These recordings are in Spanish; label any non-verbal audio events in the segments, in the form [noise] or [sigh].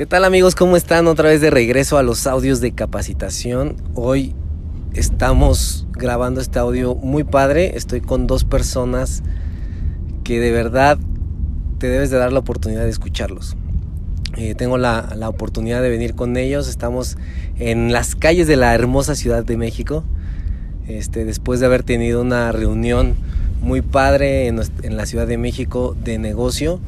¿Qué tal amigos? ¿Cómo están? Otra vez de regreso a los audios de capacitación. Hoy estamos grabando este audio muy padre. Estoy con dos personas que de verdad te debes de dar la oportunidad de escucharlos. Eh, tengo la, la, oportunidad de venir con ellos. Estamos en las calles de la hermosa Ciudad de México. Este, después de haber tenido una reunión muy padre en, en la Ciudad de México de negocio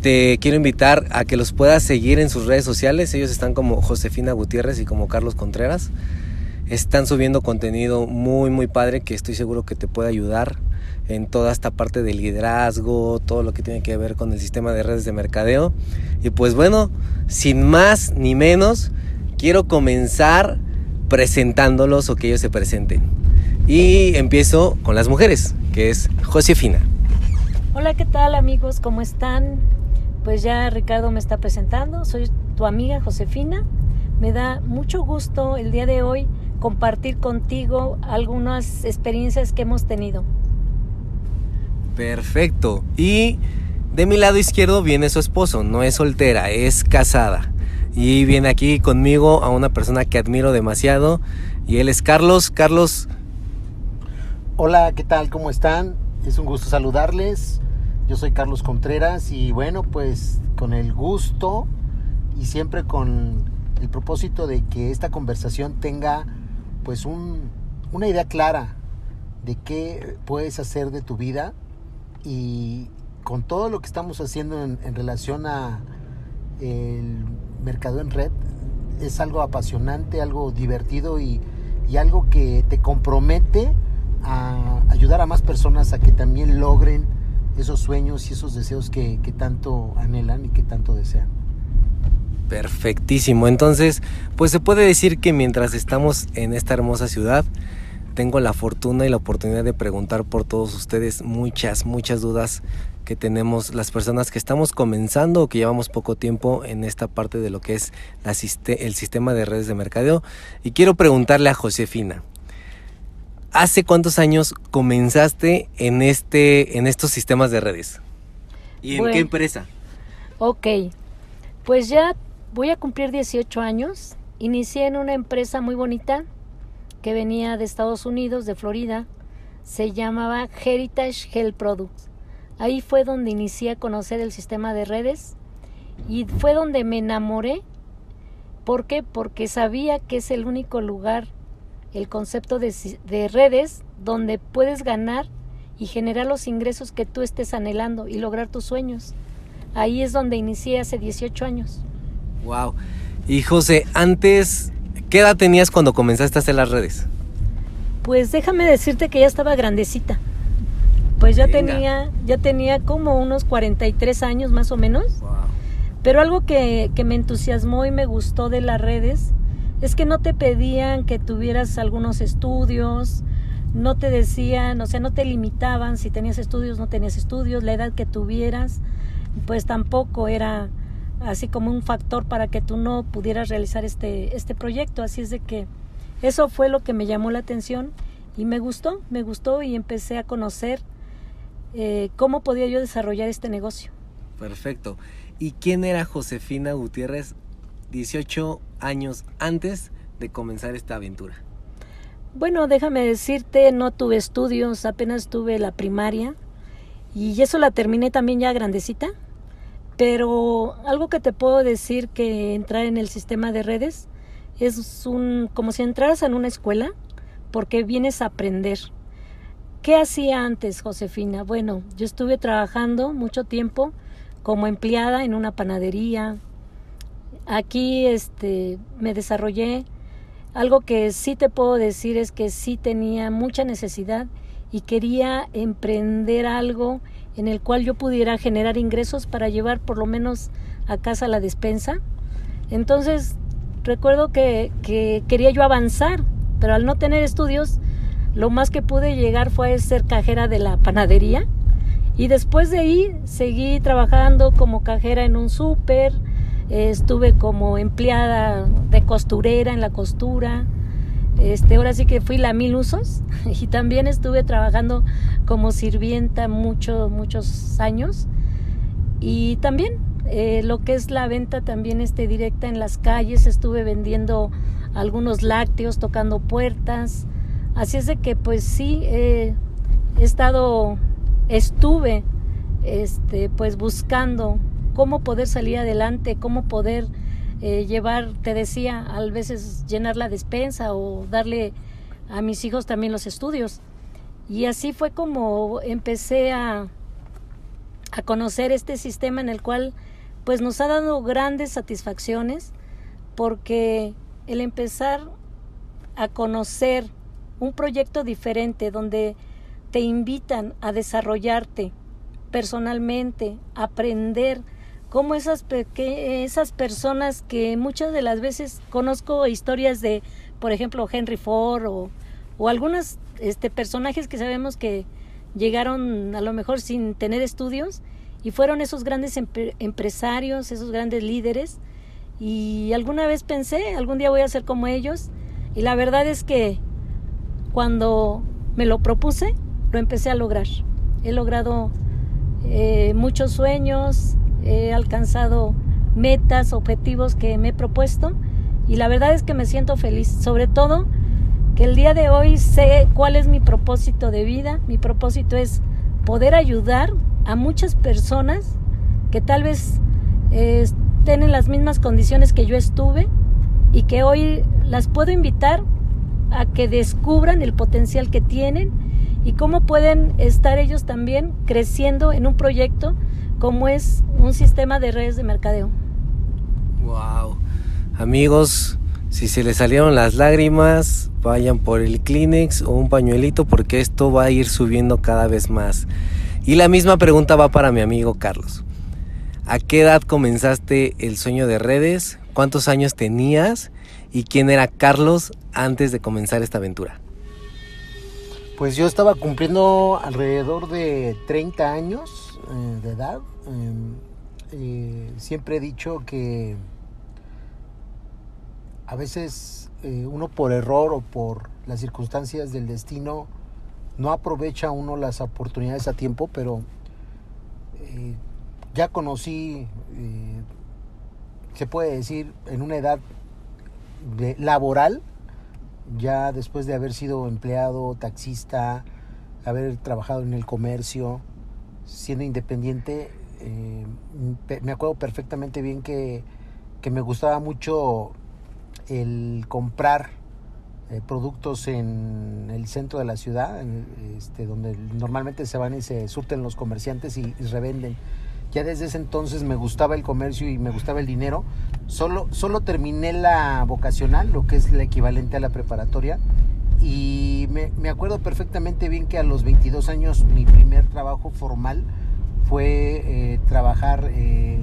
te quiero invitar a que los puedas seguir en sus redes sociales. Ellos están como Josefina Gutiérrez y como Carlos Contreras. Están subiendo contenido muy, muy padre que estoy seguro que te puede ayudar en toda esta parte del liderazgo, todo lo que tiene que ver con el sistema de redes de mercadeo. Y pues bueno, sin más ni menos, quiero comenzar presentándolos o que ellos se presenten. Y empiezo con las mujeres, que es Josefina. Hola, ¿qué tal amigos? ¿Cómo están? Pues ya Ricardo me está presentando, soy tu amiga Josefina. Me da mucho gusto el día de hoy compartir contigo algunas experiencias que hemos tenido. Perfecto. Y de mi lado izquierdo viene su esposo, no es soltera, es casada. Y viene aquí conmigo a una persona que admiro demasiado y él es Carlos. Carlos. Hola, ¿qué tal? ¿Cómo están? Es un gusto saludarles. Yo soy Carlos Contreras y bueno, pues con el gusto y siempre con el propósito de que esta conversación tenga pues un, una idea clara de qué puedes hacer de tu vida y con todo lo que estamos haciendo en, relación a el mercado en red es algo apasionante, algo divertido y, y algo que te compromete a ayudar a más personas a que también logren esos sueños y esos deseos que, que tanto anhelan y que tanto desean. Perfectísimo. Entonces, pues se puede decir que mientras estamos en esta hermosa ciudad, tengo la fortuna y la oportunidad de preguntar por todos ustedes muchas, muchas dudas que tenemos las personas que estamos comenzando o que llevamos poco tiempo en esta parte de lo que es el sistema de redes de mercadeo. Y quiero preguntarle a Josefina, ¿Hace cuántos años comenzaste en, este, en estos sistemas de redes? ¿Y en qué empresa? Ok, pues ya voy a cumplir 18 años. Inicié en una empresa muy bonita que venía de Estados Unidos, de Florida. Se llamaba Heritage Health Products. Ahí fue donde inicié a conocer el sistema de redes y fue donde me enamoré. ¿Por qué? Porque sabía que es el único lugar el concepto de, redes donde puedes ganar y generar los ingresos que tú estés anhelando y lograr tus sueños. Ahí es donde inicié hace 18 años. Wow. Y José, antes, ¿qué edad tenías cuando comenzaste a hacer las redes? Pues déjame decirte que ya estaba grandecita. Pues ya tenía, ya tenía como unos 43 años más o menos. Pero algo que, que me entusiasmó y me gustó de las redes es que no te pedían que tuvieras algunos estudios, no te decían, o sea, no te limitaban si tenías estudios, no tenías estudios, la edad que tuvieras, pues tampoco era así como un factor para que tú no pudieras realizar este, este proyecto. Así es de que eso fue lo que me llamó la atención y me gustó, me gustó y empecé a conocer eh, cómo podía yo desarrollar este negocio. Perfecto. ¿Y quién era Josefina Gutiérrez 18 años antes de comenzar esta aventura? Bueno, déjame decirte, no tuve estudios, apenas tuve la primaria y eso la terminé también ya grandecita. Pero algo que te puedo decir que entrar en el sistema de redes es un como si entraras en una escuela porque vienes a aprender. ¿Qué hacía antes, Josefina? Bueno, yo estuve trabajando mucho tiempo como empleada en una panadería, Aquí este, me desarrollé. Algo que sí te puedo decir es que sí tenía mucha necesidad y quería emprender algo en el cual yo pudiera generar ingresos para llevar por lo menos a casa la despensa. Entonces, recuerdo que, que quería yo avanzar, pero al no tener estudios, lo más que pude llegar fue ser cajera de la panadería. Y después de ahí seguí trabajando como cajera en un súper, estuve como empleada de costurera en la costura. Este, ahora sí que fui la mil usos [laughs] y también estuve trabajando como sirvienta muchos, muchos años. Y también eh, lo que es la venta también este, directa en las calles, estuve vendiendo algunos lácteos, tocando puertas, así es de que pues sí, he estado, estuve este, pues buscando cómo poder salir adelante, cómo poder eh, llevar, te decía, a veces llenar la despensa o darle a mis hijos también los estudios. Y así fue como empecé a, a conocer este sistema en el cual pues nos ha dado grandes satisfacciones porque el empezar a conocer un proyecto diferente donde te invitan a desarrollarte personalmente, aprender cómo esas, esas personas que muchas de las veces conozco historias de, por ejemplo, Henry Ford o, o algunos este, personajes que sabemos que llegaron a lo mejor sin tener estudios y fueron esos grandes empresarios, esos grandes líderes. Y alguna vez pensé, algún día voy a ser como ellos. Y la verdad es que cuando me lo propuse, lo empecé a lograr. He logrado eh, muchos sueños, he alcanzado metas, objetivos que me he propuesto y la verdad es que me siento feliz, sobre todo que el día de hoy sé cuál es mi propósito de vida. Mi propósito es poder ayudar a muchas personas que tal vez eh, estén en las mismas condiciones que yo estuve y que hoy las puedo invitar a que descubran el potencial que tienen y cómo pueden estar ellos también creciendo en un proyecto como es un sistema de redes de mercadeo. Wow. Amigos, si se les salieron las lágrimas, vayan por el Kleenex o un pañuelito porque esto va a ir subiendo cada vez más. Y la misma pregunta va para mi amigo Carlos. ¿A qué edad comenzaste el sueño de redes? ¿Cuántos años tenías? ¿Y quién era Carlos antes de comenzar esta aventura? Pues yo estaba cumpliendo alrededor de 30 años eh, de edad, em, eh, siempre he dicho que a veces eh, uno por error o por las circunstancias del destino no aprovecha uno las oportunidades a tiempo, pero ya conocí, se puede decir, en una edad de, laboral, ya después de haber sido empleado, taxista, haber trabajado en el comercio, siendo independiente, eh, me acuerdo perfectamente bien que, me gustaba mucho el comprar eh, productos en el centro de la ciudad, este, donde normalmente se van y se surten los comerciantes y, revenden. Ya desde ese entonces me gustaba el comercio y me gustaba el dinero. Solo, solo terminé la vocacional, lo que es la equivalente a la preparatoria, y me, acuerdo perfectamente bien que a los 22 años mi primer trabajo formal fue eh, trabajar eh,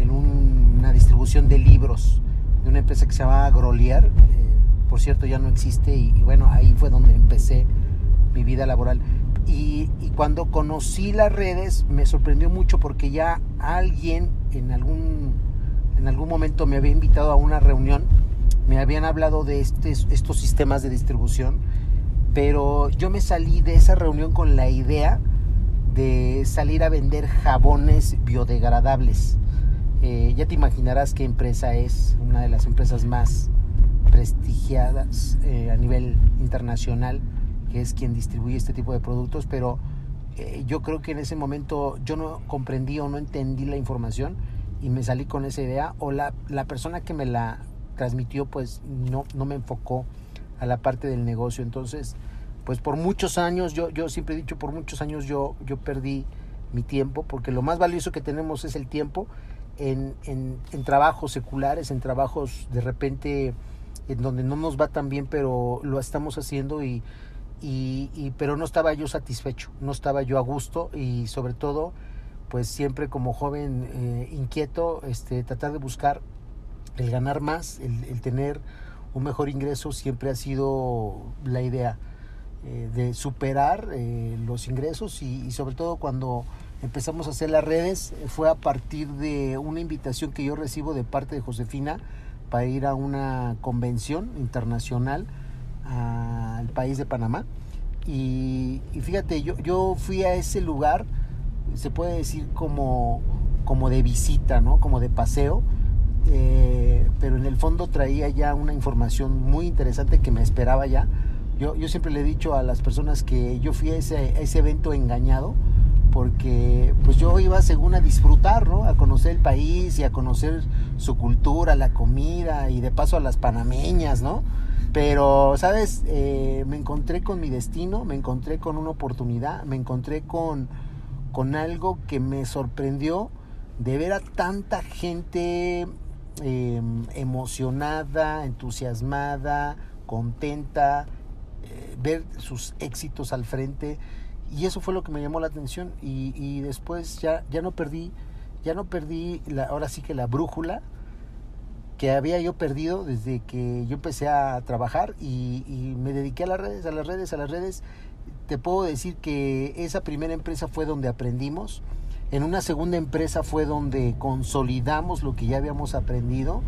en una distribución de libros de una empresa que se llamaba Grolier. Eh, por cierto, ya no existe y, bueno, ahí fue donde empecé mi vida laboral. Y, y, cuando conocí las redes me sorprendió mucho porque ya alguien en algún, en algún momento me había invitado a una reunión me habían hablado de este, estos sistemas de distribución, pero yo me salí de esa reunión con la idea de salir a vender jabones biodegradables. Eh, ya te imaginarás qué empresa es, una de las empresas más prestigiadas eh, a nivel internacional, que es quien distribuye este tipo de productos, pero eh, yo creo que en ese momento yo no comprendí o no entendí la información y me salí con esa idea, o la, la persona que me la transmitió pues no, no me enfocó a la parte del negocio. Entonces, pues por muchos años, yo, yo siempre he dicho, por muchos años yo, yo perdí mi tiempo, porque lo más valioso que tenemos es el tiempo en, en, trabajos seculares, en trabajos de repente en donde no nos va tan bien, pero lo estamos haciendo y, y, pero no estaba yo satisfecho, no estaba yo a gusto y sobre todo pues siempre como joven eh, inquieto, este, tratar de buscar el ganar más, el, tener un mejor ingreso siempre ha sido la idea eh, de superar eh, los ingresos y, sobre todo cuando empezamos a hacer las redes eh, fue a partir de una invitación que yo recibo de parte de Josefina para ir a una convención internacional al país de Panamá y, y fíjate yo, yo fui a ese lugar se puede decir como como de visita, ¿no? Como de paseo. Eh, pero en el fondo traía ya una información muy interesante que me esperaba ya. Yo, yo siempre le he dicho a las personas que yo fui a ese, a ese evento engañado porque pues yo iba según a disfrutar, ¿no? A conocer el país y a conocer su cultura, la comida y de paso a las panameñas, ¿no? Pero, ¿sabes? Eh, me encontré con mi destino, me encontré con una oportunidad, me encontré con, con algo que me sorprendió de ver a tanta gente em, emocionada, entusiasmada, contenta, eh, ver sus éxitos al frente y eso fue lo que me llamó la atención y, y después ya, ya no perdí, ya no perdí la, ahora sí que la brújula que había yo perdido desde que yo empecé a trabajar y, y, me dediqué a las redes, a las redes, a las redes. Te puedo decir que esa primera empresa fue donde aprendimos. En una segunda empresa fue donde consolidamos lo que ya habíamos aprendido.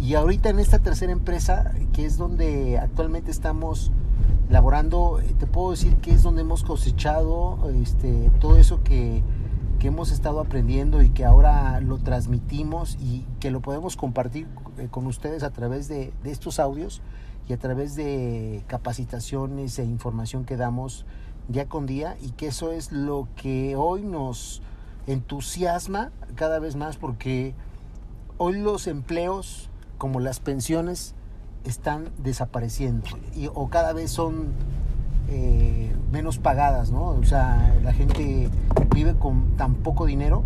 Y ahorita en esta tercera empresa, que es donde actualmente estamos laborando, eh, te puedo decir que es donde hemos cosechado este, todo eso que, que hemos estado aprendiendo y que ahora lo transmitimos y que lo podemos compartir eh, con ustedes a través de, de, estos audios y a través de capacitaciones e información que damos día con día y que eso es lo que hoy nos entusiasma cada vez más porque hoy los empleos como las pensiones están desapareciendo y, o cada vez son eh, menos pagadas, ¿no? O sea, la gente vive con tan poco dinero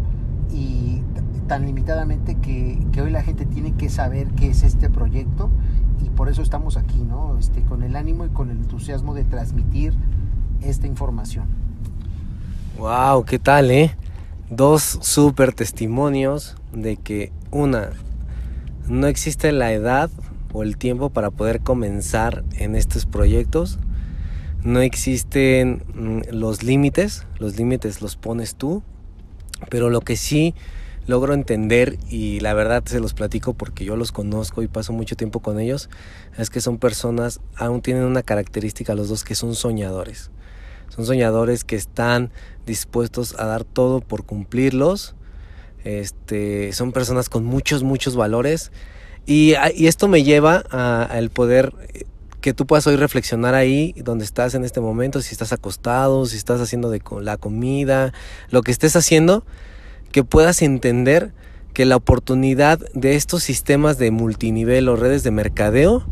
y tan limitadamente que, que, hoy la gente tiene que saber qué es este proyecto y por eso estamos aquí, ¿no? Este, con el ánimo y con el entusiasmo de transmitir esta información. Wow, ¿qué tal, eh? Dos súper testimonios de que una, no existe la edad o el tiempo para poder comenzar en estos proyectos. No existen mm, los límites, los límites los pones tú, pero lo que sí logro entender y la verdad se los platico porque yo los conozco y paso mucho tiempo con ellos, es que son personas, aún tienen una característica los dos que son soñadores. Son soñadores que están dispuestos a dar todo por cumplirlos. Este, son personas con muchos, muchos valores y, y esto me lleva al poder eh, que tú puedas hoy reflexionar ahí donde estás en este momento, si estás acostado, si estás haciendo de la comida, lo que estés haciendo, que puedas entender que la oportunidad de estos sistemas de multinivel o redes de mercadeo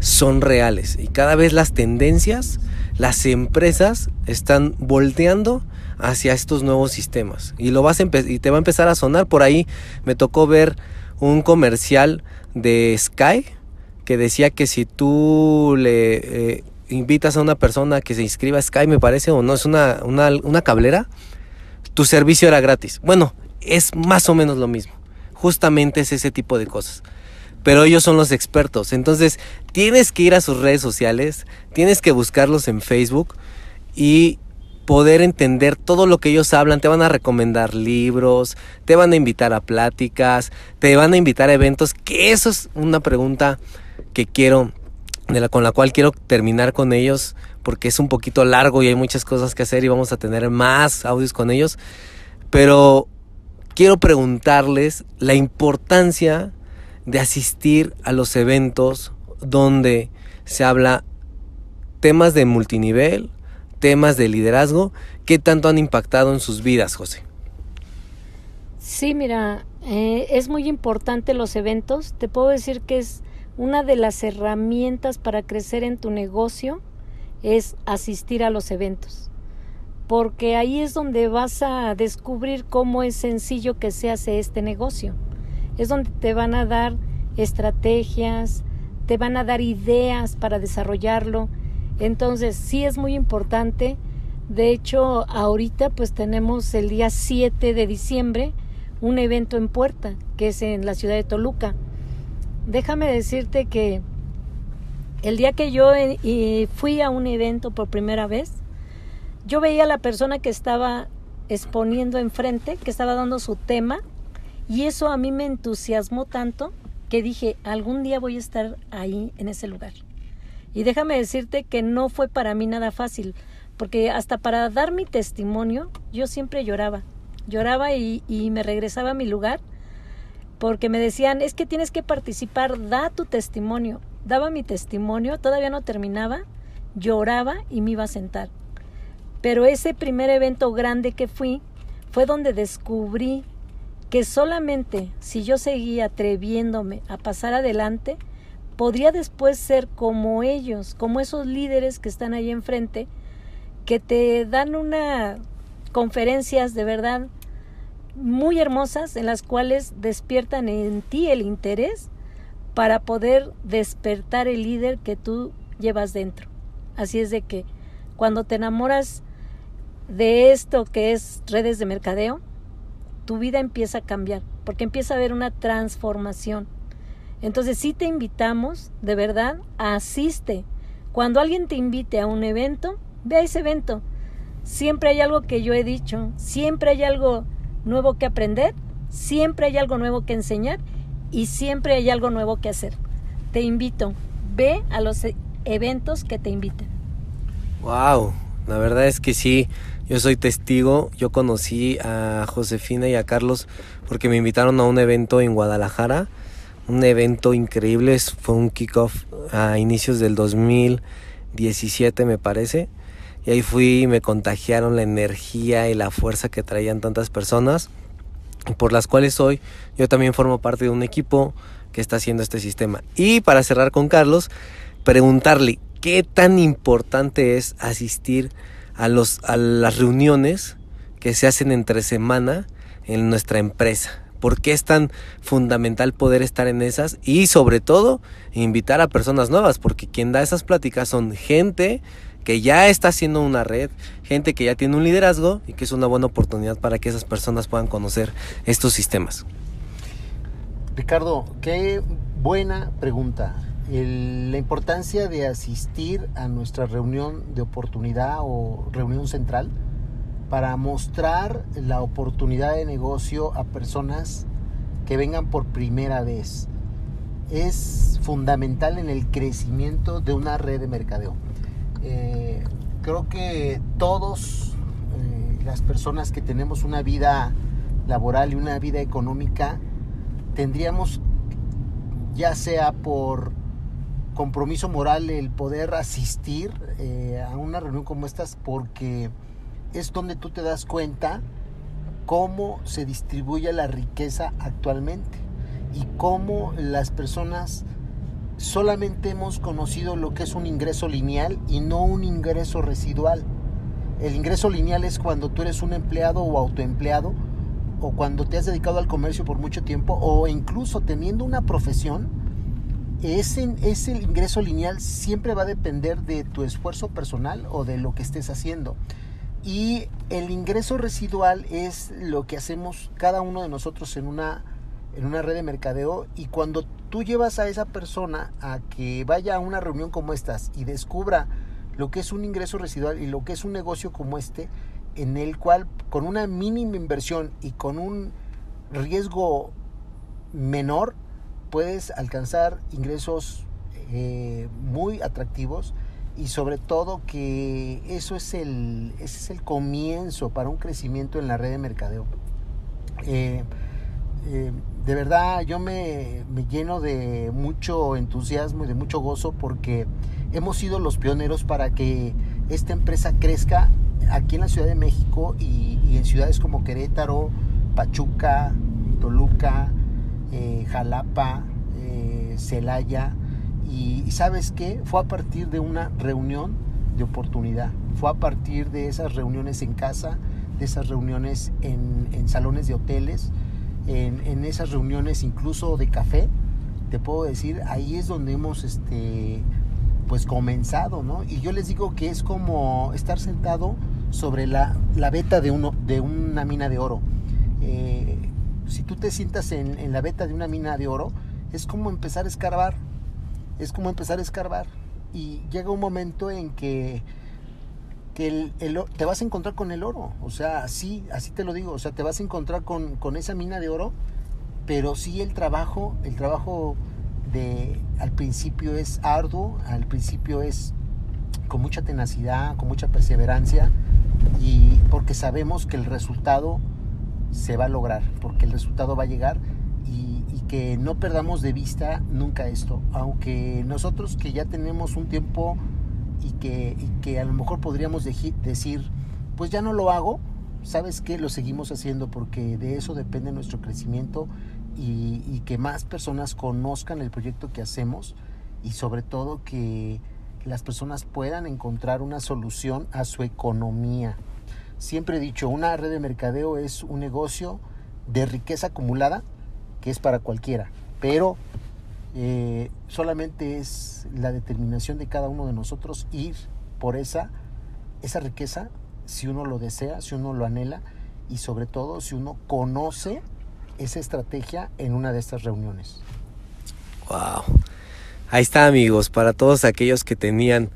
son reales y cada vez las tendencias, las empresas están volteando hacia estos nuevos sistemas y lo vas y te va a empezar a sonar por ahí me tocó ver un comercial de Sky que decía que si tú le eh, invitas a una persona que se inscriba a Sky, me parece, o no, es una, una, una cablera, tu servicio era gratis. Bueno, es más o menos lo mismo. Justamente es ese tipo de cosas. Pero ellos son los expertos. Entonces, tienes que ir a sus redes sociales, tienes que buscarlos en Facebook y poder entender todo lo que ellos hablan, te van a recomendar libros, te van a invitar a pláticas, te van a invitar a eventos, que eso es una pregunta que quiero, de la, con la cual quiero terminar con ellos, porque es un poquito largo y hay muchas cosas que hacer y vamos a tener más audios con ellos, pero quiero preguntarles la importancia de asistir a los eventos donde se habla temas de multinivel, temas de liderazgo, ¿qué tanto han impactado en sus vidas, José? Sí, mira, eh, es muy importante los eventos. Te puedo decir que es una de las herramientas para crecer en tu negocio, es asistir a los eventos. Porque ahí es donde vas a descubrir cómo es sencillo que se hace este negocio. Es donde te van a dar estrategias, te van a dar ideas para desarrollarlo entonces, sí es muy importante. De hecho, ahorita pues tenemos el día 7 de diciembre un evento en puerta, que es en la ciudad de Toluca. Déjame decirte que el día que yo eh, fui a un evento por primera vez, yo veía a la persona que estaba exponiendo enfrente, que estaba dando su tema, y eso a mí me entusiasmó tanto que dije, algún día voy a estar ahí en ese lugar. Y déjame decirte que no fue para mí nada fácil, porque hasta para dar mi testimonio yo siempre lloraba. lloraba y, y me regresaba a mi lugar porque me decían, es que tienes que participar, da tu testimonio. Daba mi testimonio, todavía no terminaba, lloraba y me iba a sentar. Pero ese primer evento grande que fui fue donde descubrí que solamente si yo seguía atreviéndome a pasar adelante, podría después ser como ellos, como esos líderes que están ahí enfrente, que te dan una conferencias de verdad muy hermosas en las cuales despiertan en ti el interés para poder despertar el líder que tú llevas dentro. Así es de que cuando te enamoras de esto que es redes de mercadeo, tu vida empieza a cambiar, porque empieza a haber una transformación. Entonces sí te invitamos, de verdad, asiste. Cuando alguien te invite a un evento, ve a ese evento. Siempre hay algo que yo he dicho, siempre hay algo nuevo que aprender, siempre hay algo nuevo que enseñar y siempre hay algo nuevo que hacer. Te invito, ve a los e-, eventos que te inviten. Wow, la verdad es que sí, yo soy testigo. Yo conocí a Josefina y a Carlos porque me invitaron a un evento en Guadalajara, un evento increíble, fue un kickoff a inicios del 2017 me parece. Y ahí fui y me contagiaron la energía y la fuerza que traían tantas personas, por las cuales hoy yo también formo parte de un equipo que está haciendo este sistema. Y para cerrar con Carlos, preguntarle qué tan importante es asistir a, los, a las reuniones que se hacen entre semana en nuestra empresa. ¿Por qué es tan fundamental poder estar en esas? Y sobre todo, invitar a personas nuevas, porque quien da esas pláticas son gente que ya está haciendo una red, gente que ya tiene un liderazgo y que es una buena oportunidad para que esas personas puedan conocer estos sistemas. Ricardo, qué buena pregunta. la importancia de asistir a nuestra reunión de oportunidad o reunión central para mostrar la oportunidad de negocio a personas que vengan por primera vez. Es fundamental en el crecimiento de una red de mercadeo. Eh, creo que todos eh, las personas que tenemos una vida laboral y una vida económica tendríamos ya sea por compromiso moral el poder asistir eh, a una reunión como estas porque es donde tú te das cuenta cómo se distribuye la riqueza actualmente y cómo las personas solamente hemos conocido lo que es un ingreso lineal y no un ingreso residual. El ingreso lineal es cuando tú eres un empleado o autoempleado o cuando te has dedicado al comercio por mucho tiempo o incluso teniendo una profesión. Ese, ese ingreso lineal siempre va a depender de tu esfuerzo personal o de lo que estés haciendo. Y el ingreso residual es lo que hacemos cada uno de nosotros en una, en una red de mercadeo. Y cuando tú llevas a esa persona a que vaya a una reunión como estas y descubra lo que es un ingreso residual y lo que es un negocio como este, en el cual con una mínima inversión y con un riesgo menor puedes alcanzar ingresos eh, muy atractivos y sobre todo que eso es el, ese es el comienzo para un crecimiento en la red de mercadeo. Eh, eh, de verdad yo me, lleno de mucho entusiasmo y de mucho gozo porque hemos sido los pioneros para que esta empresa crezca aquí en la Ciudad de México y, en ciudades como Querétaro, Pachuca, Toluca, eh, Jalapa, Celaya. Y, sabes qué? Fue a partir de una reunión de oportunidad. Fue a partir de esas reuniones en casa, de esas reuniones en salones de hoteles, en, esas reuniones incluso de café, te puedo decir, ahí es donde hemos este, pues comenzado, ¿no? Y yo les digo que es como estar sentado sobre la, la veta de, uno, de una mina de oro. Eh, si tú te sientas en, en la veta de una mina de oro, es como empezar a escarbar, es como empezar a escarbar. Y llega un momento en que que el, te vas a encontrar con el oro. O sea, así, así te lo digo. O sea, te vas a encontrar con, esa mina de oro, pero sí el trabajo, el trabajo de al principio es arduo, al principio es con mucha tenacidad, con mucha perseverancia, y porque sabemos que el resultado se va a lograr, porque el resultado va a llegar y, que no perdamos de vista nunca esto, aunque nosotros que ya tenemos un tiempo y que, que a lo mejor podríamos decir, pues ya no lo hago, ¿sabes qué? Lo seguimos haciendo porque de eso depende nuestro crecimiento y, y que más personas conozcan el proyecto que hacemos y sobre todo que las personas puedan encontrar una solución a su economía. Siempre he dicho, una red de mercadeo es un negocio de riqueza acumulada es para cualquiera, pero eh, solamente es la determinación de cada uno de nosotros ir por esa, esa riqueza si uno lo desea, si uno lo anhela y sobre todo si uno conoce esa estrategia en una de estas reuniones. Wow. Ahí está amigos, para todos aquellos que tenían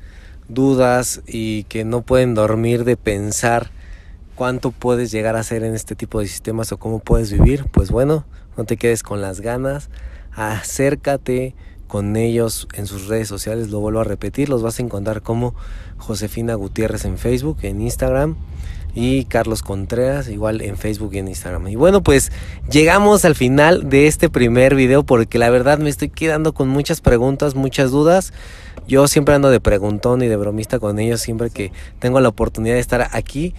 dudas y que no pueden dormir de pensar cuánto puedes llegar a hacer en este tipo de sistemas o cómo puedes vivir, pues bueno, no te quedes con las ganas, acércate con ellos en sus redes sociales, lo vuelvo a repetir, los vas a encontrar como Josefina Gutiérrez en Facebook, en Instagram y Carlos Contreras igual en Facebook y en Instagram. Y bueno, pues llegamos al final de este primer video porque la verdad me estoy quedando con muchas preguntas, muchas dudas. Yo siempre ando de preguntón y de bromista con ellos siempre que tengo la oportunidad de estar aquí,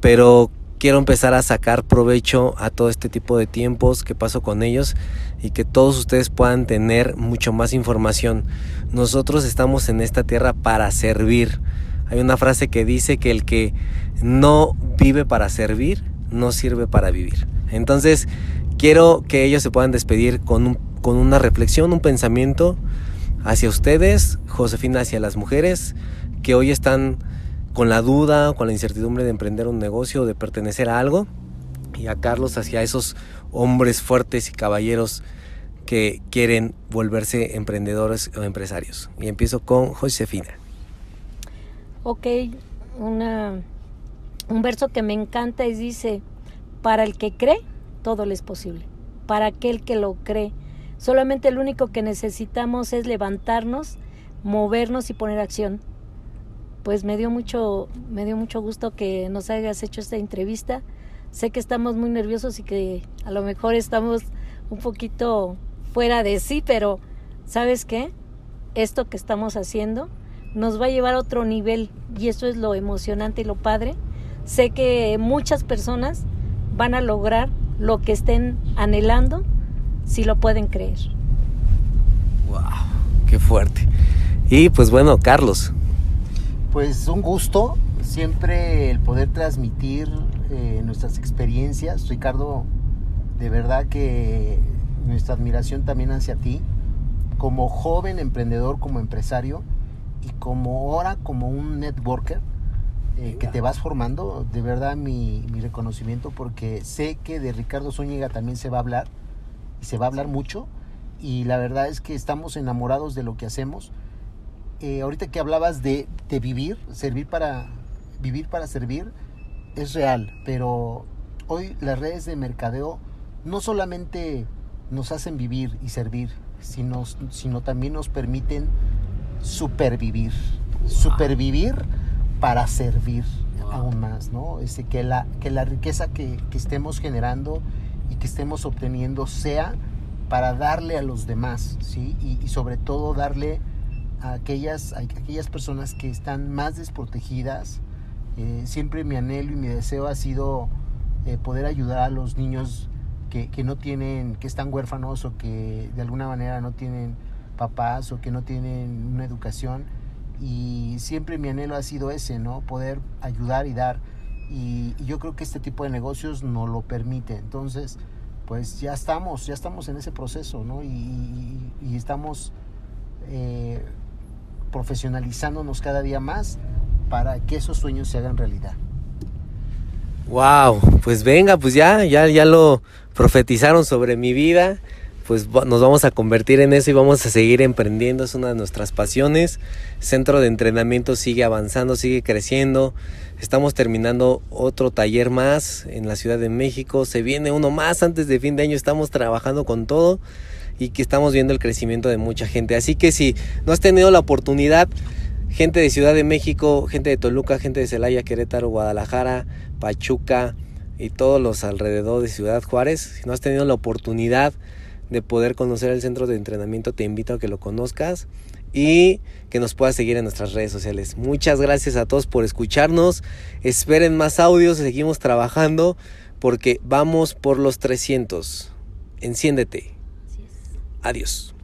pero quiero empezar a sacar provecho a todo este tipo de tiempos que paso con ellos y que todos ustedes puedan tener mucho más información. Nosotros estamos en esta tierra para servir. Hay una frase que dice que el que no vive para servir, no sirve para vivir. Entonces, quiero que ellos se puedan despedir con, con una reflexión, un pensamiento hacia ustedes, Josefina, hacia las mujeres que hoy están con la duda, con la incertidumbre de emprender un negocio, de pertenecer a algo, y a Carlos hacia esos hombres fuertes y caballeros que quieren volverse emprendedores o empresarios. Y empiezo con Josefina. Ok, una un verso que me encanta y dice, para el que cree, todo le es posible. Para aquel que lo cree. Solamente lo único que necesitamos es levantarnos, movernos y poner acción. Pues me dio mucho, me dio mucho gusto que nos hayas hecho esta entrevista. Sé que estamos muy nerviosos y que a lo mejor estamos un poquito fuera de sí, pero ¿sabes qué? Esto que estamos haciendo nos va a llevar a otro nivel y eso es lo emocionante y lo padre Sé que muchas personas van a lograr lo que estén anhelando si lo pueden creer. ¡Wow! ¡Qué fuerte! Y pues bueno, Carlos. Pues un gusto siempre el poder transmitir eh, nuestras experiencias. Ricardo, de verdad que nuestra admiración también hacia ti, como joven emprendedor, como empresario y como ahora como un networker eh, que te vas formando, de verdad mi, reconocimiento porque sé que de Ricardo Zúñiga también se va a hablar y se va a hablar mucho y la verdad es que estamos enamorados de lo que hacemos. Eh, ahorita que hablabas de, de, vivir, servir para vivir para servir, es real, pero hoy las redes de mercadeo no solamente nos hacen vivir y servir, sino, sino también nos permiten supervivir. Supervivir para servir aún más, ¿no? Este, que, la, que la riqueza que, estemos generando y que estemos obteniendo sea para darle a los demás, ¿sí? Y, sobre todo darle a aquellas, aquellas personas que están más desprotegidas. Eh, siempre mi anhelo y mi deseo ha sido eh, poder ayudar a los niños que, que, no tienen, que están huérfanos o que de alguna manera no tienen papás o que no tienen una educación y siempre mi anhelo ha sido ese, ¿no? Poder ayudar y dar. Y, yo creo que este tipo de negocios no lo permite. Entonces, pues ya estamos, ya estamos en ese proceso, ¿no? Y, estamos eh, profesionalizándonos cada día más para que esos sueños se hagan realidad. Wow, pues venga, pues ya, ya, ya lo profetizaron sobre mi vida pues nos vamos a convertir en eso y vamos a seguir emprendiendo, es una de nuestras pasiones. Centro de entrenamiento sigue avanzando, sigue creciendo. Estamos terminando otro taller más en la Ciudad de México, se viene uno más antes de fin de año, estamos trabajando con todo y que estamos viendo el crecimiento de mucha gente. Así que si no has tenido la oportunidad, gente de Ciudad de México, gente de Toluca, gente de Celaya, Querétaro, Guadalajara, Pachuca, y todos los alrededor de Ciudad Juárez. Si no has tenido la oportunidad de poder conocer el centro de entrenamiento, te invito a que lo conozcas y que nos puedas seguir en nuestras redes sociales. Muchas gracias a todos por escucharnos. Esperen más audios, seguimos trabajando porque vamos por los 300. Enciéndete. Adiós.